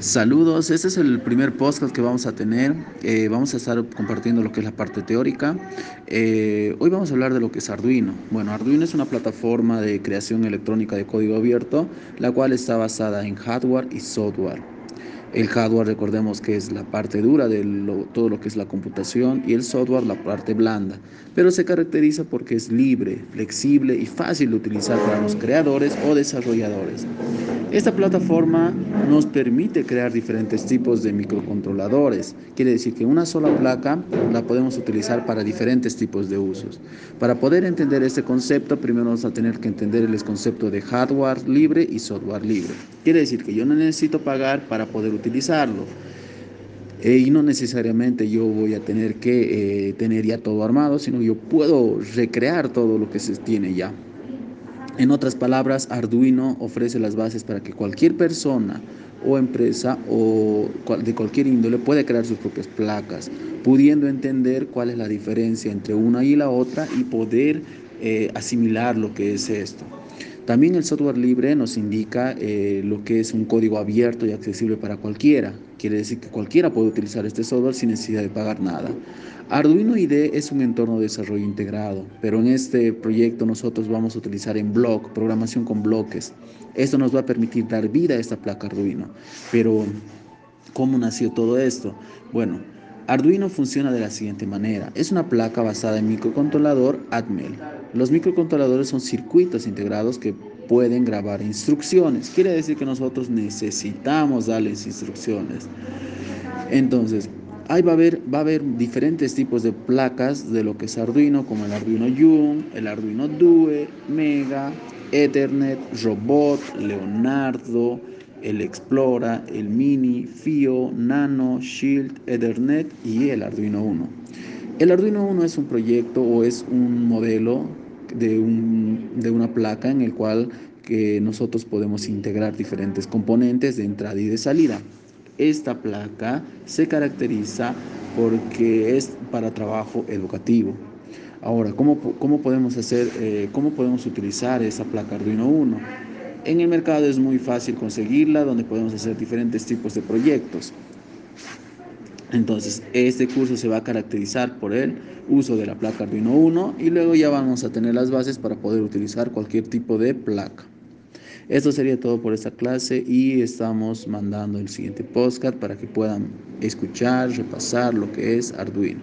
Saludos, este es el primer podcast que vamos a tener. Eh, vamos a estar compartiendo lo que es la parte teórica. Eh, hoy vamos a hablar de lo que es Arduino. Bueno, Arduino es una plataforma de creación electrónica de código abierto, la cual está basada en hardware y software. El hardware, recordemos que es la parte dura de todo lo que es la computación y el software la parte blanda, pero se caracteriza porque es libre, flexible y fácil de utilizar para los creadores o desarrolladores. Esta plataforma nos permite crear diferentes tipos de microcontroladores. Quiere decir que una sola placa la podemos utilizar para diferentes tipos de usos. Para poder entender este concepto, primero vamos a tener que entender el concepto de hardware libre y software libre. Quiere decir que yo no necesito pagar para poder utilizarlo. Eh, y no necesariamente yo voy a tener que eh, tener ya todo armado, sino yo puedo recrear todo lo que se tiene ya. En otras palabras, Arduino ofrece las bases para que cualquier persona o empresa o de cualquier índole pueda crear sus propias placas, pudiendo entender cuál es la diferencia entre una y la otra y poder eh, asimilar lo que es esto. También el software libre nos indica eh, lo que es un código abierto y accesible para cualquiera. Quiere decir que cualquiera puede utilizar este software sin necesidad de pagar nada. Arduino IDE es un entorno de desarrollo integrado, pero en este proyecto nosotros vamos a utilizar en block, programación con bloques. Esto nos va a permitir dar vida a esta placa Arduino. Pero, ¿cómo nació todo esto? Bueno, Arduino funciona de la siguiente manera. Es una placa basada en microcontrolador Atmel. Los microcontroladores son circuitos integrados que pueden grabar instrucciones. Quiere decir que nosotros necesitamos darles instrucciones. Entonces, ahí va a haber, va a haber diferentes tipos de placas de lo que es Arduino, como el Arduino Young, el Arduino Due, Mega, Ethernet, Robot, Leonardo, el Explora, el Mini, FIO, Nano, Shield, Ethernet y el Arduino 1. El Arduino 1 es un proyecto o es un modelo de, una placa en el cual que nosotros podemos integrar diferentes componentes de entrada y de salida. Esta placa se caracteriza porque es para trabajo educativo. Ahora, ¿cómo, cómo podemos hacer, eh, cómo podemos utilizar esa placa Arduino 1? En el mercado es muy fácil conseguirla, donde podemos hacer diferentes tipos de proyectos. Entonces, este curso se va a caracterizar por el uso de la placa Arduino 1 y luego ya vamos a tener las bases para poder utilizar cualquier tipo de placa. Esto sería todo por esta clase y estamos mandando el siguiente podcast para que puedan escuchar, repasar lo que es Arduino.